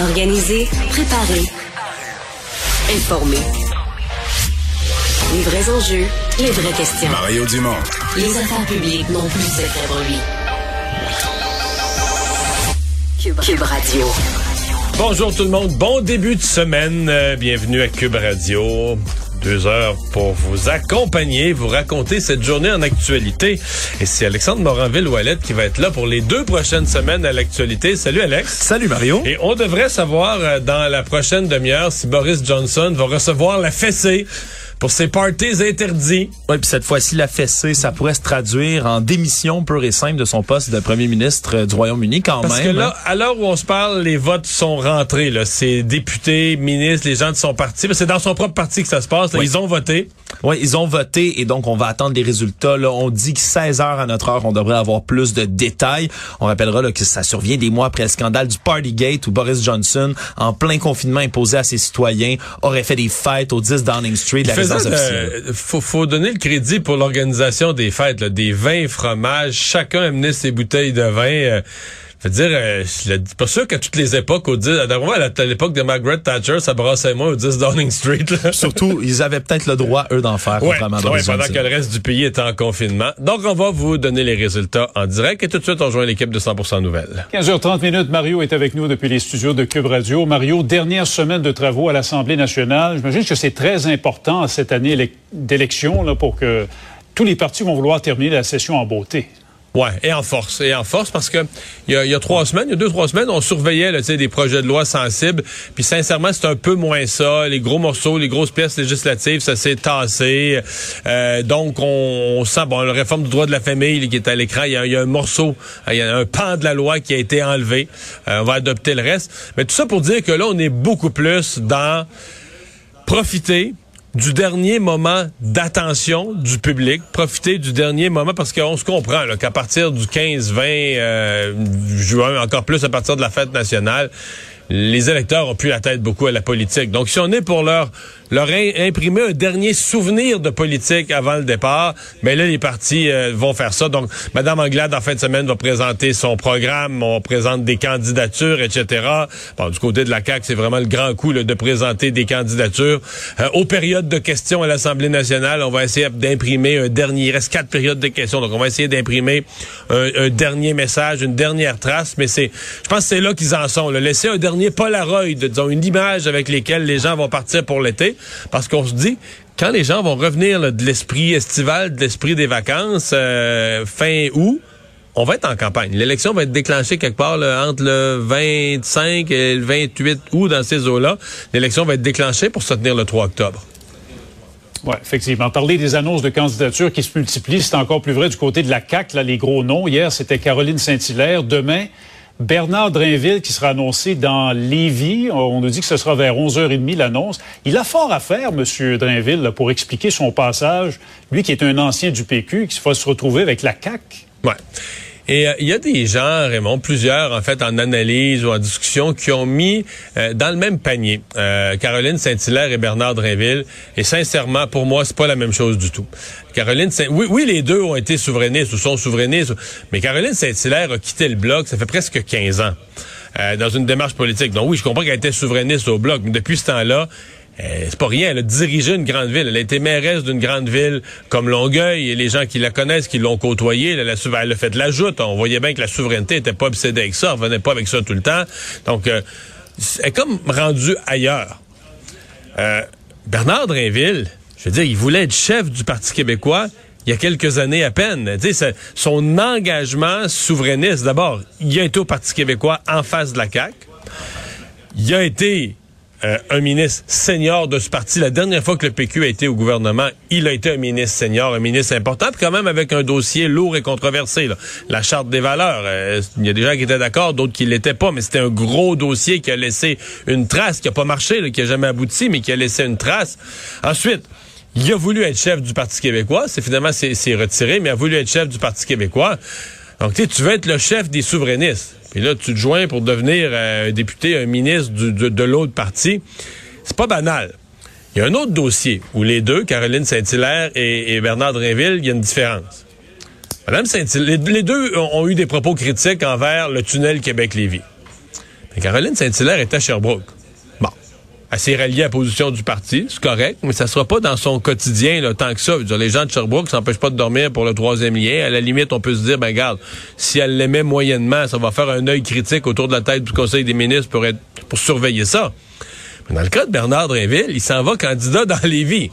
Organiser, préparer, informer. Les vrais enjeux, les vraies questions. Mario Dumont. Les affaires publiques n'ont plus cette lui. Cube, Cube Radio. Bonjour tout le monde, bon début de semaine. Euh, bienvenue à Cube Radio. Deux heures pour vous accompagner, vous raconter cette journée en actualité. Et c'est Alexandre Moranville-Ouellette qui va être là pour les deux prochaines semaines à l'actualité. Salut Alex. Salut Mario. Et on devrait savoir euh, dans la prochaine demi-heure si Boris Johnson va recevoir la fessée pour ses parties interdits. Oui, puis cette fois-ci, la fessée, ça pourrait se traduire en démission pure et simple de son poste de premier ministre euh, du Royaume-Uni quand Parce même. que là, à l'heure où on se parle, les votes sont rentrés. Là. Ces députés, ministres, les gens de son parti, c'est dans son propre parti que ça se passe. Là. Oui. Ils ont voté. Oui, ils ont voté et donc on va attendre les résultats. Là, on dit que 16 heures à notre heure, on devrait avoir plus de détails. On rappellera là, que ça survient des mois après le scandale du Partygate où Boris Johnson, en plein confinement imposé à ses citoyens, aurait fait des fêtes au 10 Downing Street, Il officielle. faut, faut donner le crédit pour l'organisation des fêtes, là, des vins, fromages. Chacun amenait ses bouteilles de vin. Euh, je veux dire, euh, je l'ai- pas sûr qu'à toutes les époques, au 10, à à l'époque de Margaret Thatcher, ça brassait moins au 10 Downing Street. Là. Surtout, ils avaient peut-être le droit, eux, d'en faire, Ouais, contrairement à ouais, pendant que le reste du pays était en confinement. Donc, on va vous donner les résultats en direct et tout de suite, on rejoint l'équipe de 100% Nouvelles. 15h30 minutes, Mario est avec nous depuis les studios de Cube Radio. Mario, dernière semaine de travaux à l'Assemblée nationale. J'imagine que c'est très important cette année élec- d'élection là, pour que tous les partis vont vouloir terminer la session en beauté. Ouais, et en force, et en force parce que il y a, y a trois semaines, il y a deux trois semaines, on surveillait là, des projets de loi sensibles. Puis sincèrement, c'est un peu moins ça. Les gros morceaux, les grosses pièces législatives, ça s'est tassé. Euh, donc on, on sent bon, la réforme du droit de la famille qui est à l'écran, il y, y a un morceau, il y a un pan de la loi qui a été enlevé. Euh, on va adopter le reste. Mais tout ça pour dire que là, on est beaucoup plus dans profiter du dernier moment d'attention du public, profiter du dernier moment parce qu'on se comprend qu'à partir du 15-20 euh, juin, encore plus à partir de la fête nationale, les électeurs ont plus la tête beaucoup à la politique. Donc, si on est pour leur leur imprimer un dernier souvenir de politique avant le départ, ben là, les partis euh, vont faire ça. Donc, Mme Anglade, en fin de semaine, va présenter son programme. On présente des candidatures, etc. Bon, du côté de la CAQ, c'est vraiment le grand coup là, de présenter des candidatures. Euh, aux périodes de questions à l'Assemblée nationale, on va essayer d'imprimer un dernier... Il reste quatre périodes de questions, donc on va essayer d'imprimer un, un dernier message, une dernière trace, mais c'est... Je pense que c'est là qu'ils en sont. Là. Laisser un dernier Polaroid, disons, une image avec lesquelles les gens vont partir pour l'été, parce qu'on se dit quand les gens vont revenir de l'esprit estival, de l'esprit des vacances, euh, fin août, on va être en campagne. L'élection va être déclenchée quelque part entre le 25 et le 28 août dans ces eaux-là. L'élection va être déclenchée pour se tenir le 3 octobre. Oui, effectivement. Parler des annonces de candidature qui se multiplient, c'est encore plus vrai du côté de la là, les gros noms. Hier, c'était Caroline Saint-Hilaire. Demain, Bernard Drainville qui sera annoncé dans Lévis. On nous dit que ce sera vers 11h30 l'annonce. Il a fort à faire, M. Drainville, pour expliquer son passage. Lui qui est un ancien du PQ, qui va se retrouver avec la CAQ. Ouais. Et euh, il y a des gens, Raymond, plusieurs en fait en analyse ou en discussion qui ont mis euh, dans le même panier euh, Caroline Saint-Hilaire et Bernard Drinville. Et sincèrement, pour moi, c'est pas la même chose du tout. Caroline Saint oui, oui, les deux ont été souverainistes ou sont souverainistes, mais Caroline Saint-Hilaire a quitté le bloc, ça fait presque 15 ans. euh, dans une démarche politique. Donc oui, je comprends qu'elle était souverainiste au bloc, mais depuis ce temps-là, c'est pas rien. Elle a dirigé une grande ville. Elle a été mairesse d'une grande ville comme Longueuil et les gens qui la connaissent, qui l'ont côtoyée, elle, a fait de la joute. On voyait bien que la souveraineté était pas obsédée avec ça. Elle revenait pas avec ça tout le temps. Donc, euh, elle est comme rendue ailleurs. Euh, Bernard Drinville, je veux dire, il voulait être chef du Parti québécois il y a quelques années à peine. Son engagement souverainiste, d'abord, il a été au Parti québécois en face de la CAQ. Il a été euh, un ministre senior de ce parti. La dernière fois que le PQ a été au gouvernement, il a été un ministre senior, un ministre important, quand même avec un dossier lourd et controversé. Là. La charte des valeurs, euh, il y a des gens qui étaient d'accord, d'autres qui l'étaient pas, mais c'était un gros dossier qui a laissé une trace, qui a pas marché, qui a jamais abouti, mais qui a laissé une trace. Ensuite, il a voulu être chef du Parti québécois. C'est finalement c'est retiré, mais il a voulu être chef du Parti québécois. Donc, tu veux être le chef des souverainistes. Puis là, tu te joins pour devenir euh, un député, un ministre de, l'autre parti. C'est pas banal. Il y a un autre dossier où les deux, Caroline Saint-Hilaire et, Bernard Drinville, il y a une différence. Madame Saint-Hilaire, les, deux ont, eu des propos critiques envers le tunnel Québec-Lévis. Caroline Saint-Hilaire est à Sherbrooke s'est ralliée à la position du parti, c'est correct, mais ça sera pas dans son quotidien là, tant que ça. Dire, les gens de Sherbrooke s'empêchent pas de dormir pour le troisième lien. À la limite, on peut se dire, ben garde, si elle l'aimait moyennement, ça va faire un œil critique autour de la tête du Conseil des ministres pour être pour surveiller ça. Mais dans le cas de Bernard Drinville, il s'en va candidat dans Lévis.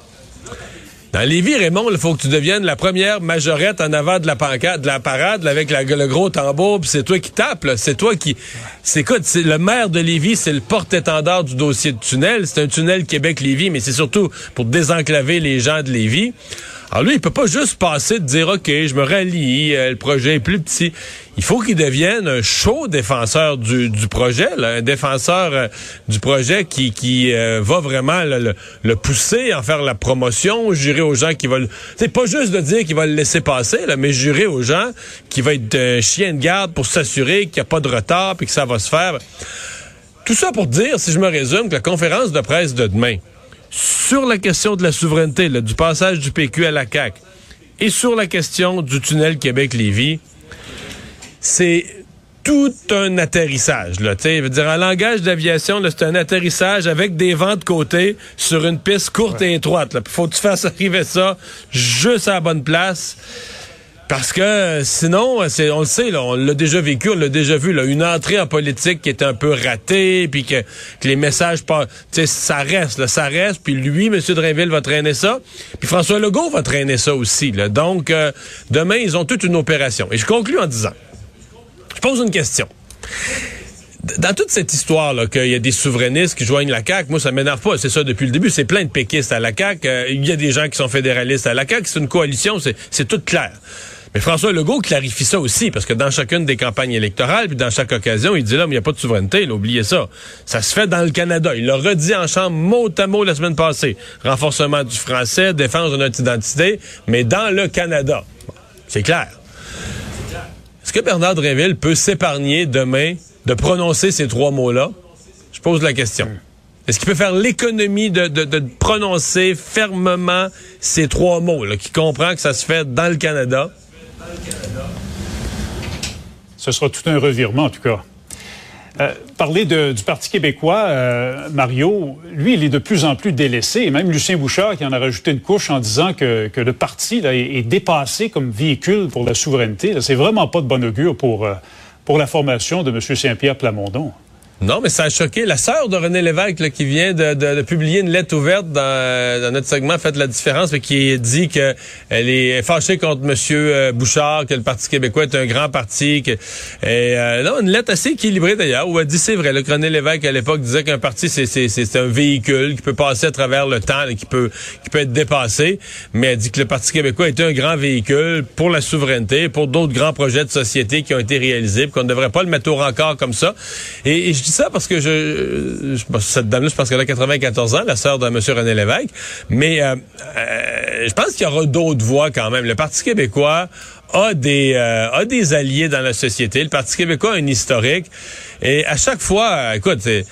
Dans Lévis, Raymond, il faut que tu deviennes la première majorette en avant de la pancarte, de la parade, avec le gros tambour, puis c'est toi qui tapes, c'est toi qui... C'est quoi, c'est le maire de Lévis, c'est le porte-étendard du dossier de tunnel. C'est un tunnel Québec-Lévis, mais c'est surtout pour désenclaver les gens de Lévis. Alors lui, il peut pas juste passer de dire, OK, je me rallie, euh, le projet est plus petit. Il faut qu'il devienne un chaud défenseur du, du projet, un défenseur euh, du projet qui, qui euh, va vraiment le, le, pousser, en faire la promotion, jurer aux gens qui veulent... C'est pas juste de dire qu'il va le laisser passer, là, mais jurer aux gens qu'il va être un chien de garde pour s'assurer qu'il n'y a pas de retard puis que ça va se faire. Tout ça pour dire, si je me résume, que la conférence de presse de demain, sur la question de la souveraineté, du passage du PQ à la CAQ, et sur la question du tunnel Québec-Lévis, c'est tout un atterrissage. Là, veut dire, en langage d'aviation, c'est un atterrissage avec des vents de côté sur une piste courte et étroite. Il faut que tu fasses arriver ça juste à la bonne place. Parce que sinon, c'est, on le sait, là, on l'a déjà vécu, on l'a déjà vu, là, une entrée en politique qui est un peu ratée, puis que, que, les messages pas, ça reste, là, ça reste, puis lui, M. Drainville va traîner ça, puis François Legault va traîner ça aussi. Là. Donc, euh, demain, ils ont toute une opération. Et je conclue en disant, je pose une question dans toute cette histoire là qu'il y a des souverainistes qui joignent la CAQ, moi ça m'énerve pas, c'est ça depuis le début, c'est plein de péquistes à la CAQ, euh, il y a des gens qui sont fédéralistes à la CAQ, c'est une coalition, c'est tout clair. Mais François Legault clarifie ça aussi, parce que dans chacune des campagnes électorales, puis dans chaque occasion, il dit là, mais il n'y a pas de souveraineté, là, oubliez ça. Ça se fait dans le Canada. Il l'a redit en chambre mot à mot la semaine passée. Renforcement du français, défense de notre identité, mais dans le Canada. C'est clair. Est-ce que Bernard Dréville peut s'épargner demain de prononcer ces trois mots-là? Je pose la question. Est-ce qu'il peut faire l'économie de, de, prononcer fermement ces trois mots, là, qui comprend que ça se fait dans le Canada? Ce sera tout un revirement, en tout cas. Euh, parler du Parti québécois, euh, Mario, lui, il est de plus en plus délaissé. Même Lucien Bouchard qui en a rajouté une couche en disant que, le parti est, dépassé comme véhicule pour la souveraineté. C'est vraiment pas de bon augure pour, euh, pour la formation de M. Saint-Pierre Plamondon. Non, mais ça a choqué. La sœur de René Lévesque, là, qui vient de, de, publier une lettre ouverte dans, dans, notre segment Faites la différence, mais qui dit qu'elle est fâchée contre M. Euh, Bouchard, que le Parti québécois est un grand parti. Que, et, euh, non, une lettre assez équilibrée d'ailleurs, où elle dit c'est vrai. Le René Lévesque, à l'époque, disait qu'un parti, c'est un véhicule qui peut passer à travers le temps et qui peut, qui peut être dépassé. Mais elle dit que le Parti québécois est un grand véhicule pour la souveraineté, pour d'autres grands projets de société qui ont été réalisés, qu'on ne devrait pas le mettre au rencard comme ça. Dis ça parce que je, cette dame-là, je qu'elle a 94 ans, la sœur de M. René Lévesque. Mais euh, euh, je pense qu'il y aura d'autres voix quand même. Le Parti québécois a des euh, a des alliés dans la société. Le Parti québécois a un historique. Et à chaque fois, écoute, c'est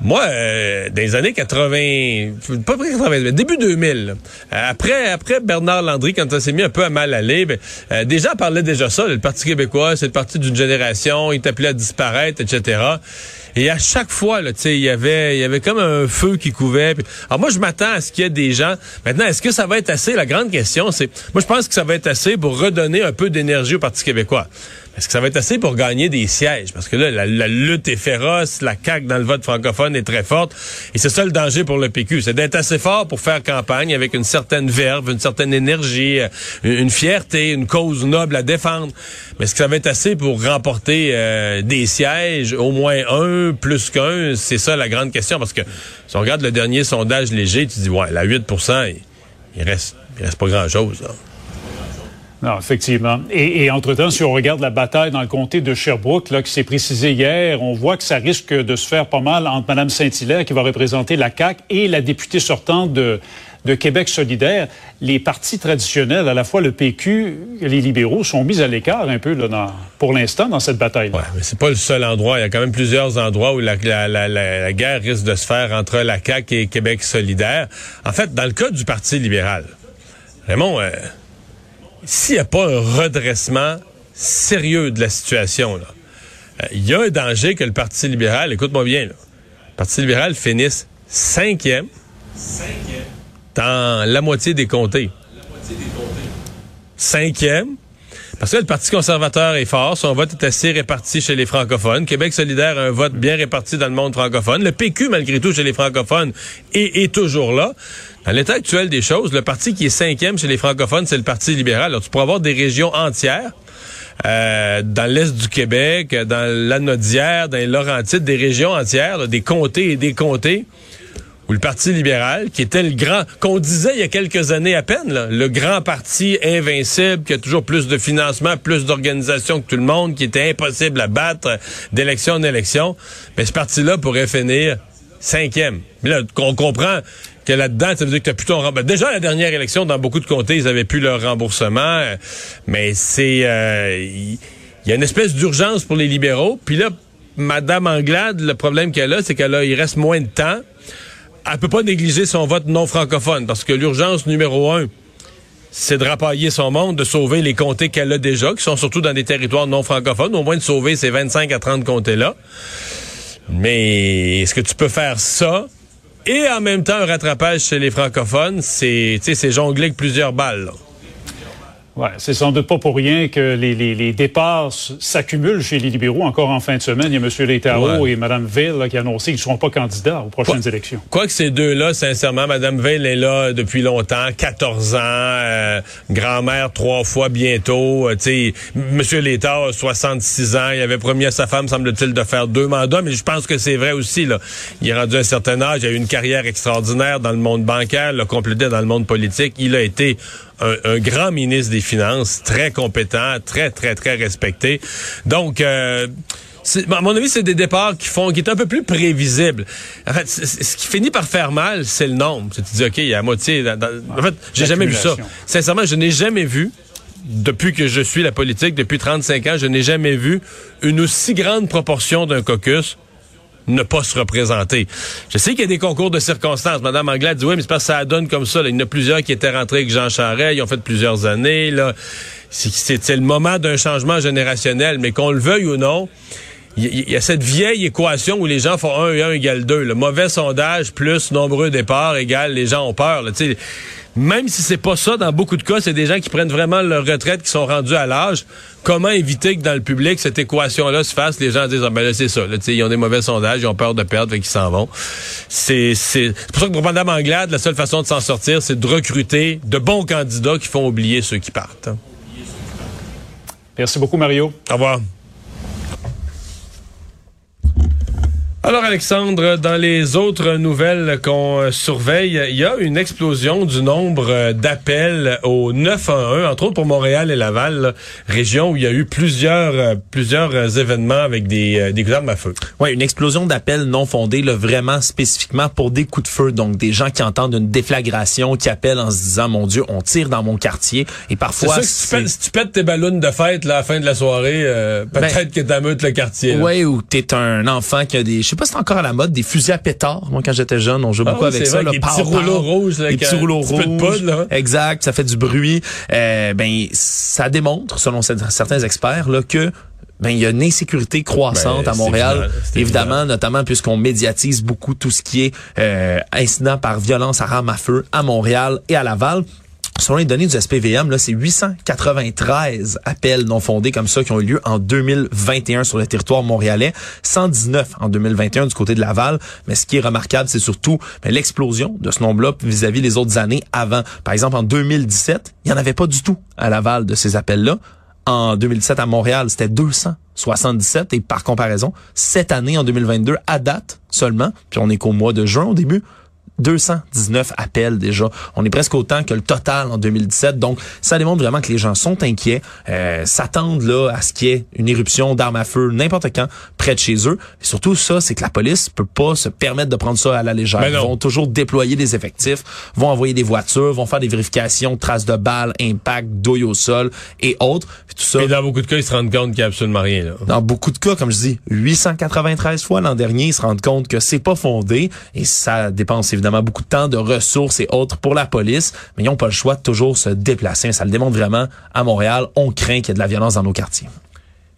moi, euh, dans les années 80, pas 80, mais début 2000, après, après Bernard Landry, quand ça s'est mis un peu à mal aller, ben, euh, des gens parlaient déjà ça, le Parti québécois, c'est le parti d'une génération, il appelé à disparaître, etc. Et à chaque fois, là, il y avait, il y avait comme un feu qui couvait. Alors moi, je m'attends à ce qu'il y ait des gens. Maintenant, est-ce que ça va être assez? La grande question, c'est, moi, je pense que ça va être assez pour redonner un peu d'énergie au Parti québécois. Est-ce que ça va être assez pour gagner des sièges? Parce que là, la, lutte est féroce, la CAQ dans le vote francophone est très forte, et c'est ça le danger pour le PQ, c'est d'être assez fort pour faire campagne avec une certaine verve, une certaine énergie, euh, une fierté, une cause noble à défendre. Mais est-ce que ça va être assez pour remporter euh, des sièges, au moins un, plus qu'un? C'est ça la grande question, parce que si on regarde le dernier sondage léger, tu dis, ouais, la 8 il, il reste, il reste pas grand-chose. Là. Non, effectivement. Et, et entre-temps, si on regarde la bataille dans le comté de Sherbrooke, là, qui s'est précisé hier, on voit que ça risque de se faire pas mal entre Mme Saint-Hilaire, qui va représenter la CAQ, et la députée sortante de, Québec solidaire. Les partis traditionnels, à la fois le PQ et les libéraux, sont mis à l'écart un peu, là, pour l'instant, dans cette bataille-là. Ouais, mais c'est pas le seul endroit. Il y a quand même plusieurs endroits où la guerre risque de se faire entre la CAQ et Québec solidaire. En fait, dans le cas du Parti libéral, Raymond, euh, s'il n'y a pas un redressement sérieux de la situation, là, euh, il y a un danger que le Parti libéral, écoute-moi bien, là, le Parti libéral finisse cinquième dans la moitié des comtés. Cinquième. Parce que le Parti conservateur est fort, son vote est assez réparti chez les francophones. Québec solidaire a un vote bien réparti dans le monde francophone. Le PQ, malgré tout, chez les francophones, est, est toujours là. Dans l'état actuel des choses, le parti qui est cinquième chez les francophones, c'est le Parti libéral. Alors, tu pourras avoir des régions entières euh, dans l'est du Québec, dans l'Anaudière, dans les Laurentides, des régions entières, là, des comtés et des comtés où le Parti libéral, qui était le grand, qu'on disait il y a quelques années à peine, là, le grand parti invincible, qui a toujours plus de financement, plus d'organisation que tout le monde, qui était impossible à battre d'élection en élection, mais ce parti-là pourrait finir cinquième. Mais là, on comprend que là-dedans, ça veut dire que tu as plutôt un remboursement. Déjà, la dernière élection, dans beaucoup de comtés, ils avaient plus leur remboursement, euh, mais c'est... euh, Il il y a une espèce d'urgence pour les libéraux, puis là, Madame Anglade, le problème qu'elle a, c'est qu'elle a, il reste moins de temps elle peut pas négliger son vote non francophone parce que l'urgence numéro un, c'est de rapailler son monde, de sauver les comtés qu'elle a déjà, qui sont surtout dans des territoires non francophones, au moins de sauver ces 25 à 30 comtés-là. Mais est-ce que tu peux faire ça? Et en même temps un rattrapage chez les francophones? C'est, c'est jongler avec plusieurs balles. Ouais, c'est sans doute pas pour rien que les, les, les départs s'accumulent chez les libéraux. Encore en fin de semaine, il y a M. Létaro Ouais. et Mme Veil là, qui ont annoncé qu'ils ne seront pas candidats aux prochaines élections. Quoique ces deux-là, sincèrement, Mme Veil est là depuis longtemps, 14 ans, euh, grand-mère trois fois bientôt. euh, tu sais, M. Létard, 66 ans, il avait promis à sa femme, semble-t-il, de faire deux mandats, mais je pense que c'est vrai aussi. Là. Il est rendu à un certain âge, il a eu une carrière extraordinaire dans le monde bancaire, l'a complété dans le monde politique. Il a été un, un grand ministre des Finances, très compétent, très, très, très respecté. Donc... Euh, à mon avis, c'est des départs qui font, qui est un peu plus prévisible. En fait, ce qui finit par faire mal, c'est le nombre. Tu te dis, OK, il y a la moitié. dans- dans- en fait, j'ai jamais vu ça. Sincèrement, je n'ai jamais vu, depuis que je suis la politique, depuis 35 ans, je n'ai jamais vu une aussi grande proportion d'un caucus ne pas se représenter. Je sais qu'il y a des concours de circonstances. Madame Anglade dit oui, mais c'est parce que ça donne comme ça. là. Il y en a plusieurs qui étaient rentrés avec Jean Charest, ils ont fait plusieurs années. Là. C'est- le moment d'un changement générationnel, mais qu'on le veuille ou non, il y, il y a cette vieille équation où les gens font 1 et 1 égale 2. Le mauvais sondage plus nombreux départs égale les gens ont peur. Là. Même si c'est pas ça, dans beaucoup de cas, c'est des gens qui prennent vraiment leur retraite, qui sont rendus à l'âge. Comment éviter que dans le public, cette équation-là se fasse? Les gens disent, ah, ben là, c'est ça. Là, ils ont des mauvais sondages, ils ont peur de perdre, fait qu'ils s'en vont. C'est c'est- c'est pour ça que pour Mme Anglade, la seule façon de s'en sortir, c'est de recruter de bons candidats qui font oublier ceux qui partent. Merci beaucoup, Mario. Au revoir. Alors Alexandre, dans les autres nouvelles qu'on surveille, il y a une explosion du nombre euh, d'appels au 911, entre autres pour Montréal et Laval, là, région où il y a eu plusieurs euh, plusieurs euh, événements avec des, des armes à feu. Ouais, une explosion d'appels non fondés, là, vraiment spécifiquement pour des coups de feu. Donc, des gens qui entendent une déflagration, qui appellent en se disant, mon Dieu, on tire dans mon quartier. Et C'est parfois, que si tu, pètes, si tu pètes tes ballons de fête là, à la fin de la soirée, euh, peut-être que t'ameutes le quartier. Ouais, ou t'es un enfant qui a des, je sais pas si c'est encore à la mode, des fusils à pétard. Moi, quand j'étais jeune, on jouait Ah beaucoup oui, avec ça. vrai, des pow, petits rouleaux rouges, là, avec petits rouleaux de rouges. poudre, là. Exact, ça fait du bruit. Euh, ben, ça démontre, selon certains experts, là, que ben il y a une insécurité croissante Ben, à Montréal, évident, évidemment, évident. notamment puisqu'on médiatise beaucoup tout ce qui est euh, incident par violence à armes à feu à Montréal et à Laval. Selon les données du SPVM, là, c'est 893 appels non fondés comme ça qui ont eu lieu en 2021 sur le territoire montréalais, 119 en 2021 du côté de Laval. Mais ce qui est remarquable, c'est surtout ben, l'explosion de ce nombre-là vis-à-vis les autres années avant. Par exemple, en 2017, il n'y en avait pas du tout à Laval de ces appels-là. En 2017, à Montréal, c'était 277 et par comparaison, cette année, en 2022, à date seulement, puis on est qu'au mois de juin au début, 219 appels déjà. On est presque autant que le total en 2017. Donc, ça démontre vraiment que les gens sont inquiets, euh, s'attendent là à ce qu'il y ait une éruption d'armes à feu n'importe quand près de chez eux. Et surtout, ça, c'est que la police peut pas se permettre de prendre ça à la légère. Ils vont toujours déployer des effectifs, vont envoyer des voitures, vont faire des vérifications, traces de balles, impact, douille au sol et autres. Puis tout ça. Et dans beaucoup de cas, ils se rendent compte qu'il n'y a absolument rien. Là. Dans beaucoup de cas, comme je dis, 893 fois l'an dernier, ils se rendent compte que c'est pas fondé et ça dépense évidemment beaucoup de temps, de ressources et autres pour la police, mais ils n'ont pas le choix de toujours se déplacer. Ça le démontre vraiment à Montréal. On craint qu'il y ait de la violence dans nos quartiers.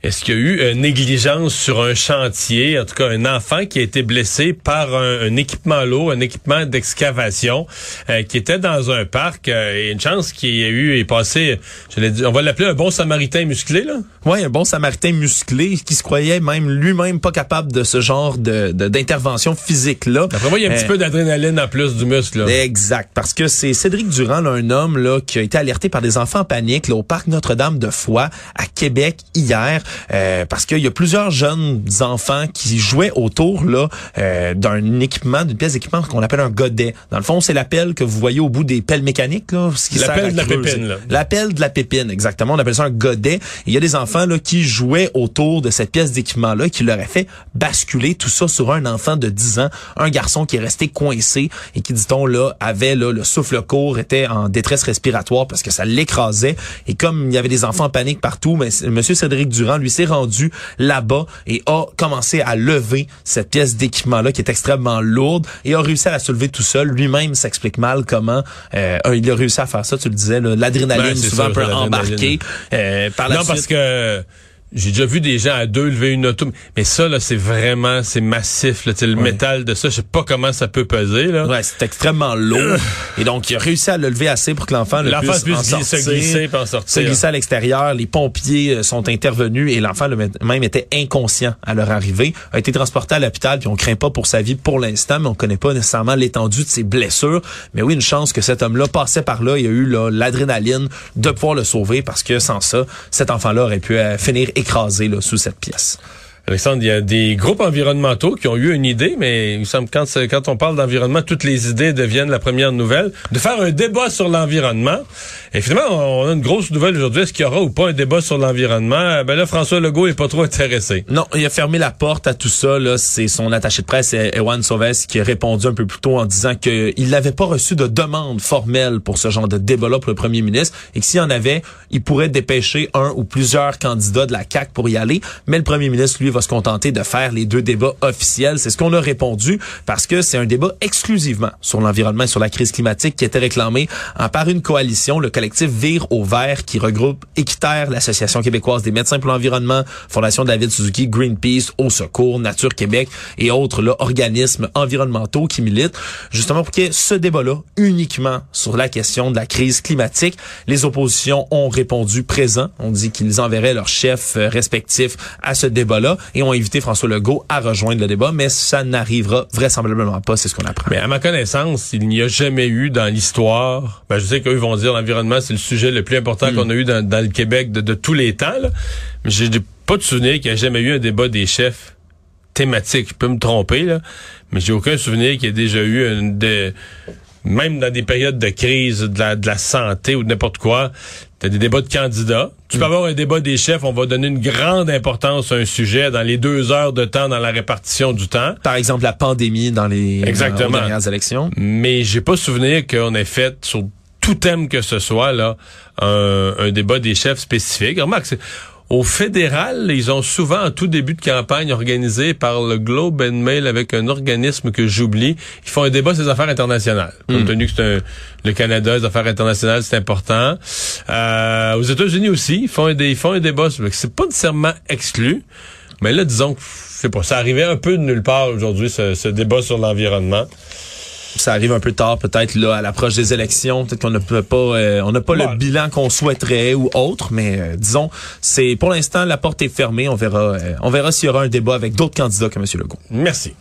Est-ce qu'il y a eu euh, négligence sur un chantier, en tout cas un enfant qui a été blessé par un, un équipement lourd, un équipement d'excavation euh, qui était dans un parc euh, et une chance qu'il y a eu est passé, je l'ai dit, on va l'appeler un bon samaritain musclé là? Ouais, un bon samaritain musclé qui se croyait même lui-même pas capable de ce genre de d'intervention physique là. Après moi, il y a un petit Euh, peu d'adrénaline en plus du muscle là. Exact, parce que c'est Cédric Durand, là, un homme là qui a été alerté par des enfants en panique là, au parc Notre-Dame de Foix à Québec hier, euh, parce qu'il y a plusieurs jeunes enfants qui jouaient autour là euh, d'un équipement, d'une pièce d'équipement qu'on appelle un godet. Dans le fond, c'est la pelle que vous voyez au bout des pelles mécaniques là, ce qui La pelle de la creuser. pépine, là. La pelle de la pépine, exactement. On appelle ça un godet. Et Il y a des enfants là qui jouaient autour de cette pièce d'équipement là qui leur a fait basculer tout ça sur un enfant de 10 ans, un garçon qui est resté coincé et qui dit-on là avait là le souffle court, était en détresse respiratoire parce que ça l'écrasait et comme il y avait des enfants en panique partout, mais monsieur Cédric Durand lui s'est rendu là-bas et a commencé à lever cette pièce d'équipement là qui est extrêmement lourde et a réussi à la soulever tout seul. Lui-même s'explique mal comment euh, il a réussi à faire ça, tu le disais l'adrénaline Ben, souvent sûr, peut embarquer euh, par la non, suite. parce que j'ai déjà vu des gens à deux lever une auto, mais ça là, c'est vraiment, c'est massif. Là, le métal de ça, je sais pas comment ça peut peser là. Ouais, c'est extrêmement lourd. et donc, il a réussi à le lever assez pour que l'enfant le L'enfant puisse, puisse en glisser- sortir, glisser puis en sortir. Se glisser à l'extérieur. Les pompiers euh, sont intervenus et l'enfant le- même était inconscient à leur arrivée. A été transporté à l'hôpital puis on craint pas pour sa vie pour l'instant, mais on connaît pas nécessairement l'étendue de ses blessures. Mais oui, une chance que cet homme-là passait par là. Il a eu l'adrénaline de pouvoir le sauver parce que sans ça, cet enfant-là aurait pu euh, finir écrasé là, sous cette pièce. Alexandre, il y a des groupes environnementaux qui ont eu une idée, mais il me semble quand, quand on parle d'environnement, toutes les idées deviennent la première nouvelle, de faire un débat sur l'environnement. Et finalement, on a une grosse nouvelle aujourd'hui. Est-ce qu'il y aura ou pas un débat sur l'environnement? Ben là, François Legault est pas trop intéressé. Non, il a fermé la porte à tout ça. Là, c'est son attaché de presse, Ewan Sauves, qui a répondu un peu plus tôt en disant qu'il n'avait pas reçu de demande formelle pour ce genre de débat-là pour le premier ministre et que s'il y en avait, il pourrait dépêcher un ou plusieurs candidats de la CAC pour y aller. Mais le premier ministre, lui, va se contenter de faire les deux débats officiels. C'est ce qu'on a répondu parce que c'est un débat exclusivement sur l'environnement et sur la crise climatique qui était réclamé en par une coalition, le collectif Vire au vert, qui regroupe Équiterre, l'Association québécoise des médecins pour l'environnement, Fondation David Suzuki, Greenpeace, Au Secours, Nature Québec et autres là, organismes environnementaux qui militent justement pour qu'il y ait ce débat-là uniquement sur la question de la crise climatique. Les oppositions ont répondu présent. On dit qu'ils enverraient leurs chefs euh, respectifs à ce débat-là et ont invité François Legault à rejoindre le débat, mais ça n'arrivera vraisemblablement pas, c'est ce qu'on apprend. Mais à ma connaissance, il n'y a jamais eu dans l'histoire, ben je sais qu'eux vont dire l'environnement, c'est le sujet le plus important qu'on a eu dans, dans le Québec de, de tous les temps, là. mais j'ai pas de souvenir qu'il n'y a jamais eu un débat des chefs thématique. Je peux me tromper, là, mais j'ai aucun souvenir qu'il y ait déjà eu une de même dans des périodes de crise de la, de la santé ou de n'importe quoi, t'as des débats de candidats. Tu peux avoir un débat des chefs, on va donner une grande importance à un sujet dans les deux heures de temps dans la répartition du temps. Par exemple, la pandémie dans les Exactement. dernières élections. Mais j'ai pas souvenir qu'on ait fait sur tout thème que ce soit là un, un débat des chefs spécifiques. Remarque, c'est- au fédéral, ils ont souvent, en tout début de campagne, organisé par le Globe and Mail avec un organisme que j'oublie, ils font un débat sur les affaires internationales. Compte tenu que c'est un- le Canada, les affaires internationales, c'est important. Euh, aux États-Unis aussi, ils font un, ils font un débat. C'est pas nécessairement exclu, mais là, disons que, je sais pas, ça arrivait un peu de nulle part aujourd'hui, ce, ce débat sur l'environnement. Ça arrive un peu tard, peut-être là à l'approche des élections, peut-être qu'on n'a pas, euh, on n'a pas Bon. le bilan qu'on souhaiterait ou autre, mais euh, disons, c'est pour l'instant la porte est fermée. On verra, euh, on verra s'il y aura un débat avec d'autres candidats que M. Legault. Merci.